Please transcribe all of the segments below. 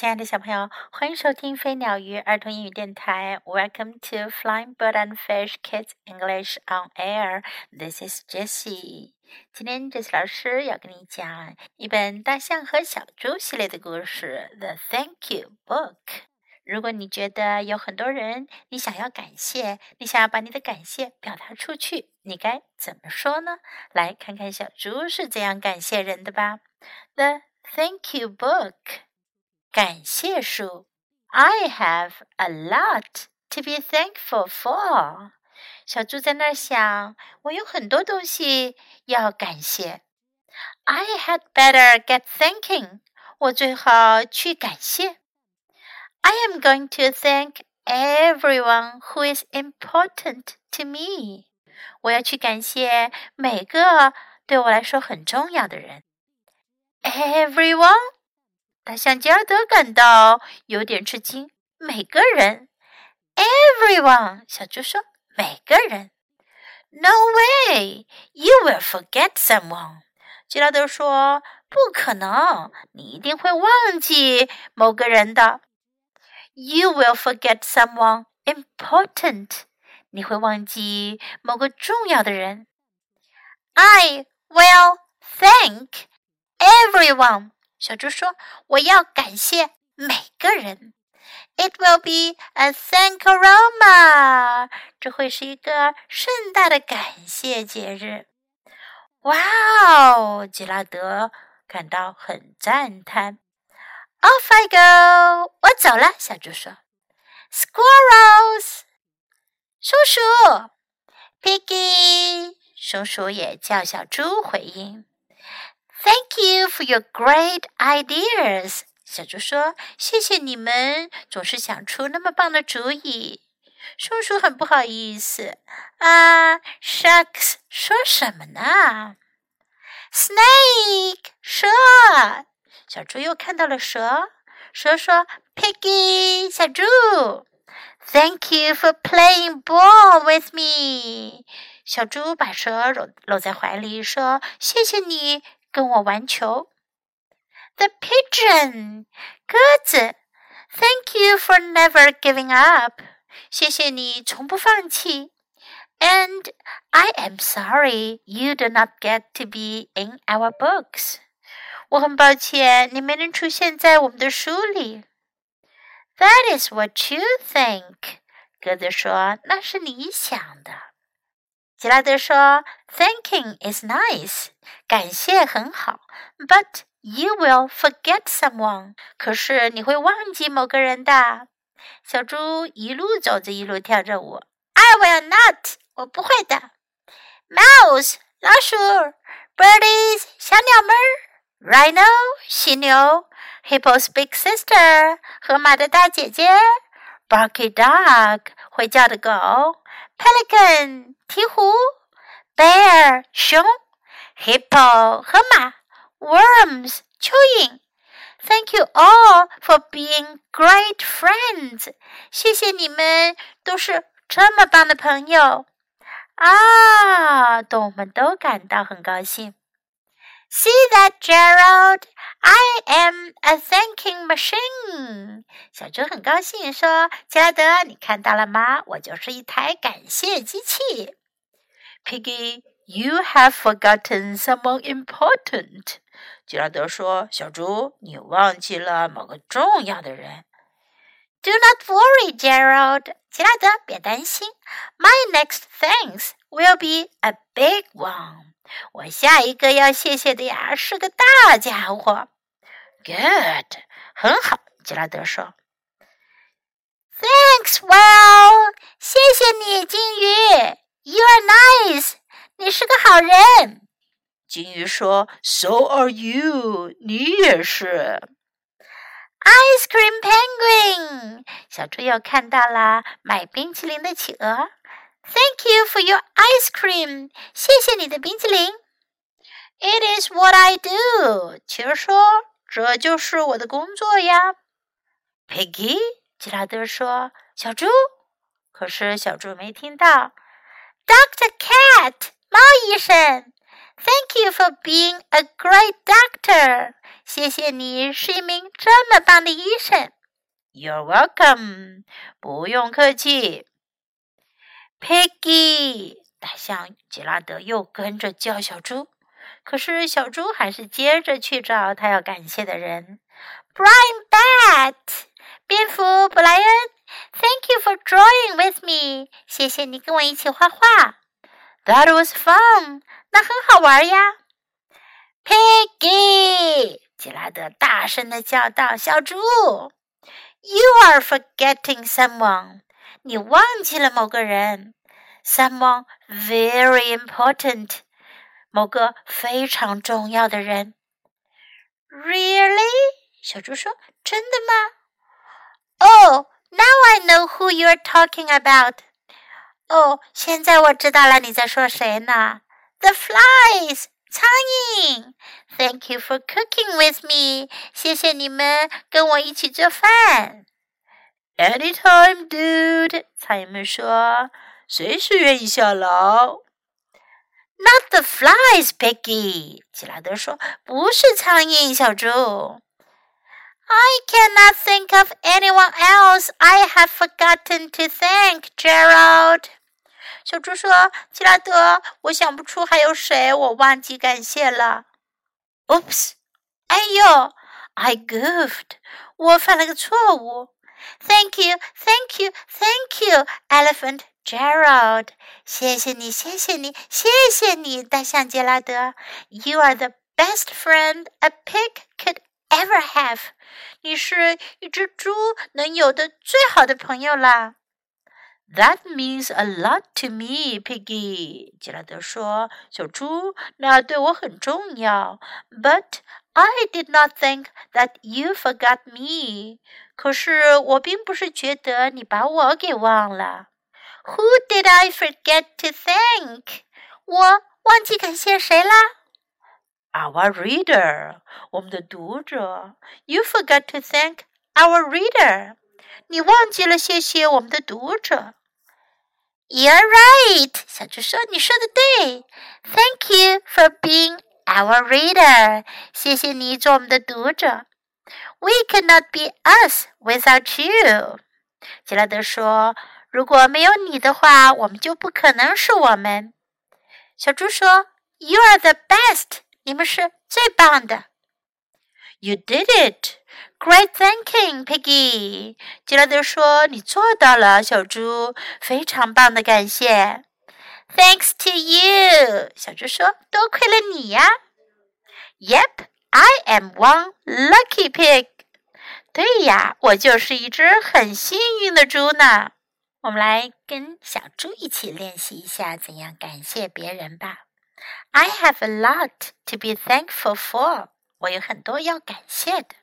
亲爱的小朋友，欢迎收听飞鸟鱼儿童英语电台。Welcome to Flying Bird and Fish Kids English on Air. This is Jessie. 今天 Jessie 老师要跟你讲一本大象和小猪系列的故事，《The Thank You Book》。如果你觉得有很多人你想要感谢，你想要把你的感谢表达出去，你该怎么说呢？来看看小猪是怎样感谢人的吧。The Thank You Book，感谢书。I have a lot to be thankful for。小猪在那儿想，我有很多东西要感谢。I had better get thanking。我最好去感谢。I am going to thank everyone who is important to me。我要去感谢每个对我来说很重要的人。Everyone， 大象吉尔德感到有点吃惊。每个人，Everyone，小猪说：“每个人。”No way，you will forget someone。吉拉德说：“不可能，你一定会忘记某个人的。”You will forget someone important。你会忘记某个重要的人。I will thank。Everyone， 小猪说：“我要感谢每个人。” It will be a thankaroma，这会是一个盛大的感谢节日。哇哦，吉拉德感到很赞叹。Off I go，我走了。小猪说：“Squirrels，松鼠，Piggy，松鼠也叫小猪回应。” Thank you for your great ideas，小猪说：“谢谢你们总是想出那么棒的主意。”松鼠很不好意思啊，Sharks 说什么呢？Snake 蛇，小猪又看到了蛇。蛇说：“Piggy 小猪，Thank you for playing ball with me。”小猪把蛇搂搂在怀里说：“谢谢你。”跟我玩球。The pigeon，鸽子，Thank you for never giving up，谢谢你从不放弃。And I am sorry you do not get to be in our books。我很抱歉你没能出现在我们的书里。That is what you think，鸽子说，那是你想的。吉拉德说 ：“Thanking is nice，感谢很好，but you will forget someone。可是你会忘记某个人的。”小猪一路走着，一路跳着舞。“I will not，我不会的。”“Mouse，老鼠；birdies，小鸟们；rhino，犀牛；hippo's big sister，河马的大姐姐；barky dog，会叫的狗；pelican。”鹈鹕 ，bear 熊，hippo 河马，worms 蚯蚓。Thank you all for being great friends。谢谢你们都是这么棒的朋友啊！动物们都感到很高兴。See that, Gerald? I am a thanking machine。小猪很高兴说：“吉拉德，你看到了吗？我就是一台感谢机器。” Piggy, you have forgotten someone important. 吉拉德说：“小猪，你忘记了某个重要的人。” Do not worry, Gerald. 吉拉德，别担心。My next thanks will be a big one. 我下一个要谢谢的呀，是个大家伙。Good，很好。吉拉德说。Thanks, Well. 谢谢你，金鱼。You are nice，你是个好人。金鱼说：“So are you，你也是。” Ice cream penguin，小猪又看到了买冰淇淋的企鹅。Thank you for your ice cream，谢谢你的冰淇淋。It is what I do，企鹅说：“这就是我的工作呀。” Piggy，吉拉德说：“小猪。”可是小猪没听到。Doctor Cat，猫医生 Thank you for being a great doctor. 谢谢你是一名这么棒的医生。You're welcome. 不用客气。Piggy，大象吉拉德又跟着叫小猪，可是小猪还是接着去找他要感谢的人。Brian Bat，谢谢你跟我一起画画。That was fun，那很好玩呀。Piggy，吉拉德大声的叫道：“小猪。” You are forgetting someone. 你忘记了某个人，someone very important，某个非常重要的人。Really？小猪说：“真的吗？”Oh, now I know who you are talking about. 哦，现在我知道了你在说谁呢？The flies，苍蝇。Thank you for cooking with me. 谢谢你们跟我一起做饭。Anytime, dude. 苍蝇们说：“随时愿意效劳。” Not the flies, Piggy. 吉拉德说：“不是苍蝇，小猪。” I cannot think of anyone else I have forgotten to thank, Gerald. 小猪说：“吉拉德，我想不出还有谁我忘记感谢了。” Oops！哎呦，I goofed！我犯了个错误。Thank you, thank you, thank you, Elephant Gerald！谢谢你，谢谢你，谢谢你，大象杰拉德。You are the best friend a pig could ever have！你是一只猪能有的最好的朋友啦。That means a lot to me, Piggy。吉拉德说：“小猪，那对我很重要。But I did not think that you forgot me。可是我并不是觉得你把我给忘了。Who did I forget to thank？我忘记感谢谁啦？Our reader，我们的读者。You forgot to thank our reader。你忘记了谢谢我们的读者。 You're right，小猪说：“你说的对。Thank you for being our reader，谢谢你做我们的读者。We cannot be us without you。”吉拉德说：“如果没有你的话，我们就不可能是我们。”小猪说：“You are the best，你们是最棒的。” You did it. Great thanking, Piggy. 吉拉德说：“你做到了，小猪，非常棒的感谢。” Thanks to you. 小猪说：“多亏了你呀。” Yep, I am one lucky pig. 对呀，我就是一只很幸运的猪呢。我们来跟小猪一起练习一下怎样感谢别人吧。I have a lot to be thankful for. 我有很多要感谢的，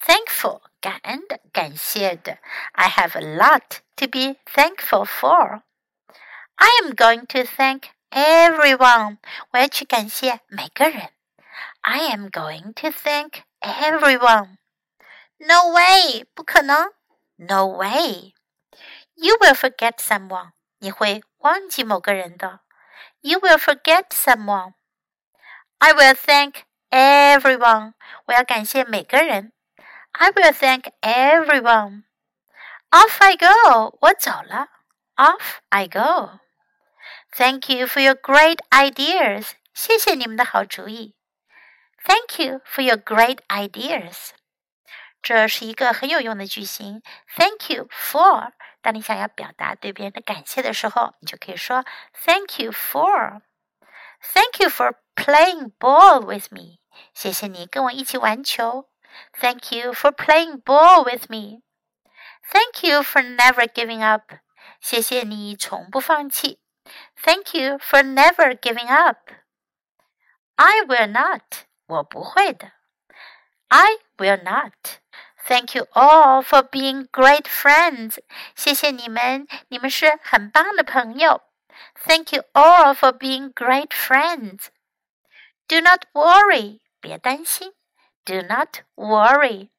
thankful 感恩的，感谢的。I have a lot to be thankful for. I am going to thank everyone. 我要去感谢每个人。I am going to thank everyone. No way，不可能。No way. You will forget someone. 你会忘记某个人的。You will forget someone. I will thank everyone，我要感谢每个人。I will thank everyone. Off I go，我走了。Off I go. Thank you for your great ideas，谢谢你们的好主意。Thank you for your great ideas。这是一个很有用的句型。Thank you for，当你想要表达对别人的感谢的时候，你就可以说 Thank you for。Thank you for playing ball with me。 谢谢你跟我一起玩球。Thank you for playing ball with me. Thank you for never giving up. 谢谢你从不放弃。Thank you for never giving up. I will not. 我不会的。I will not. Thank you all for being great friends. 谢谢你们，你们是很棒的朋友。Thank you all for being great friends. Do not worry. 别担心，Do not worry，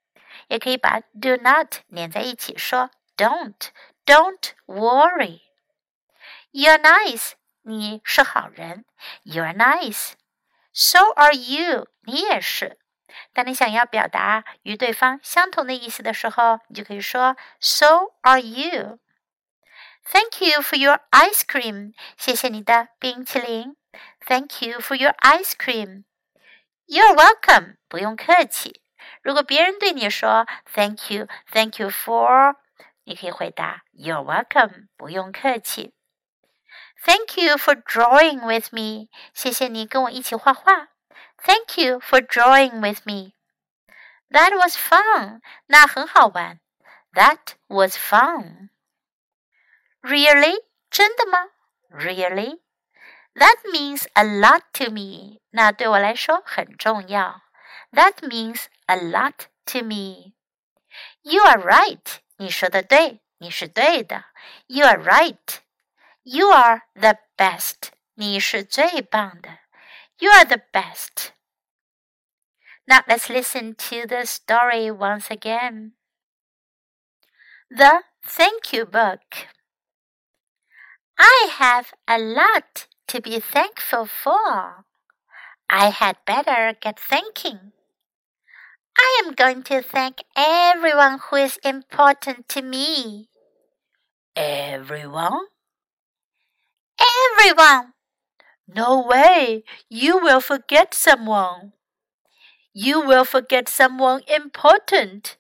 也可以把 do not 连在一起说，Don't don't worry。You're nice，你是好人。You're nice。 So are you，你也是。当你想要表达与对方相同的意思的时候，你就可以说 So are you。Thank you for your ice cream，谢谢你的冰淇淋。Thank you for your ice cream。 You're welcome，不用客气。如果别人对你说 Thank you，Thank you for，你可以回答 You're welcome，不用客气。Thank you for drawing with me，谢谢你跟我一起画画。Thank you for drawing with me. That was fun. 那很好玩。That was fun. Really? 真的吗？Really? That means a lot to me. 那对我来说很重要。That means a lot to me. You are right. 你说的对，你是对的。You are right. You are the best. 你是最棒的。you are the best. Now let's listen to the story once again. The Thank You Book. I have a lot to be thankful for. I had better get thanking. I am going to thank everyone who is important to me. Everyone? Everyone! No way! You will forget someone. You will forget someone important.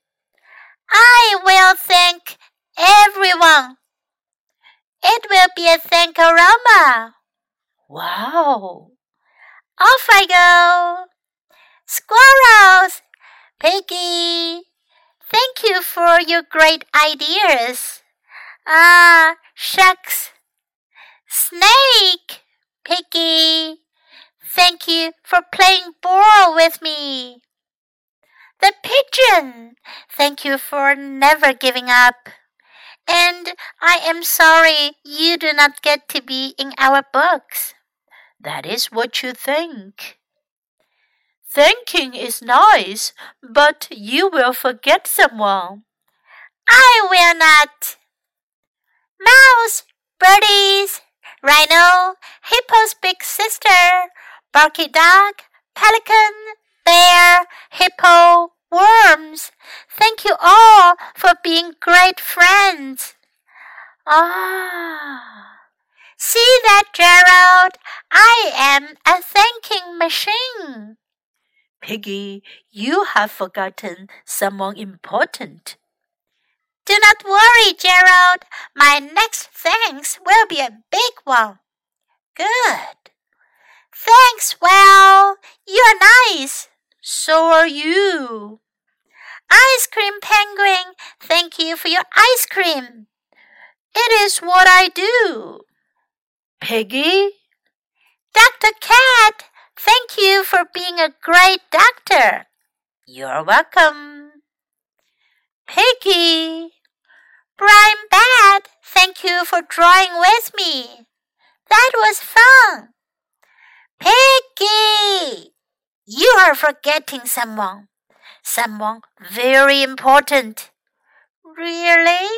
I will thank everyone. It will be a thank-a-rama. Wow! Off I go. Squirrels! Piggy! Thank you for your great ideas. Ah, shucks. Snake! Piggy, thank you for playing ball with me. The pigeon, thank you for never giving up. And I am sorry you do not get to be in our books. That is what you think. Thinking is nice, but you will forget someone. I will not. Mouse, birdies, rhino, hippo's big sister, barky dog, pelican, bear, hippo, worms. Thank you all for being great friends. Ah. See that, Gerald? I am a thanking machine. Piggy, you have forgotten someone important. Do not worry, Gerald. My next thanks will be a big one. Good. Thanks, well, you're nice. So are you. Ice cream penguin, thank you for your ice cream. It is what I do. Piggy? Dr. Cat, thank you for being a great doctor. You're welcome. Piggy, Brian Bat, thank you for drawing with me. That was fun. Piggy, you are forgetting someone. Someone very important. Really?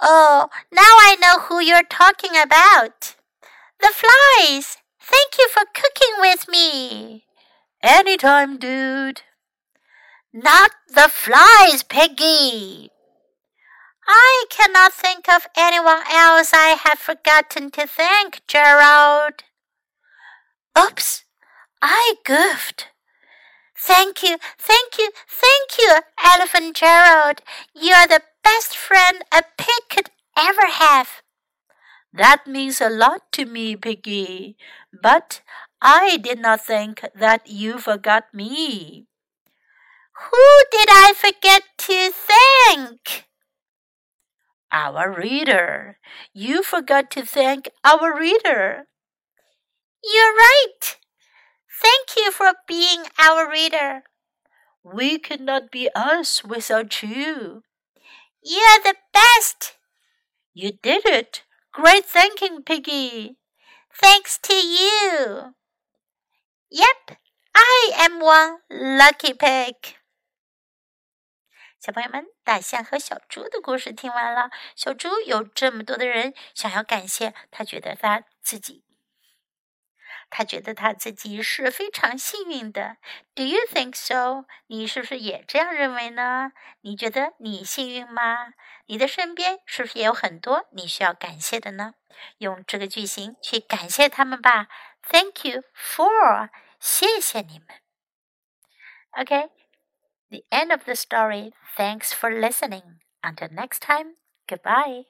Oh, now I know who you're talking about. The flies. Thank you for cooking with me. Anytime, dude. Not the flies, Piggy. I cannot think of anyone else I have forgotten to thank, Gerald. Oops, I goofed. Thank you, thank you, thank you, Elephant Gerald. You're the best friend a pig could ever have. That means a lot to me, Piggy. But I did not think that you forgot me. Who did I forget to thank? Our reader. You forgot to thank our reader. You're right. Thank you for being our reader. We could not be us without you. You're the best. You did it. Great thanking, Piggy. Thanks to you. Yep, I am one lucky pig. 小朋友们，大象和小猪的故事听完了。小猪有这么多的人想要感谢，他觉得他自己，他觉得他自己是非常幸运的。Do you think so？你是不是也这样认为呢？你觉得你幸运吗？你的身边是不是也有很多你需要感谢的呢？用这个句型去感谢他们吧。Thank you for，谢谢你们。Okay，the end of the story. Thanks for listening. Until next time, goodbye.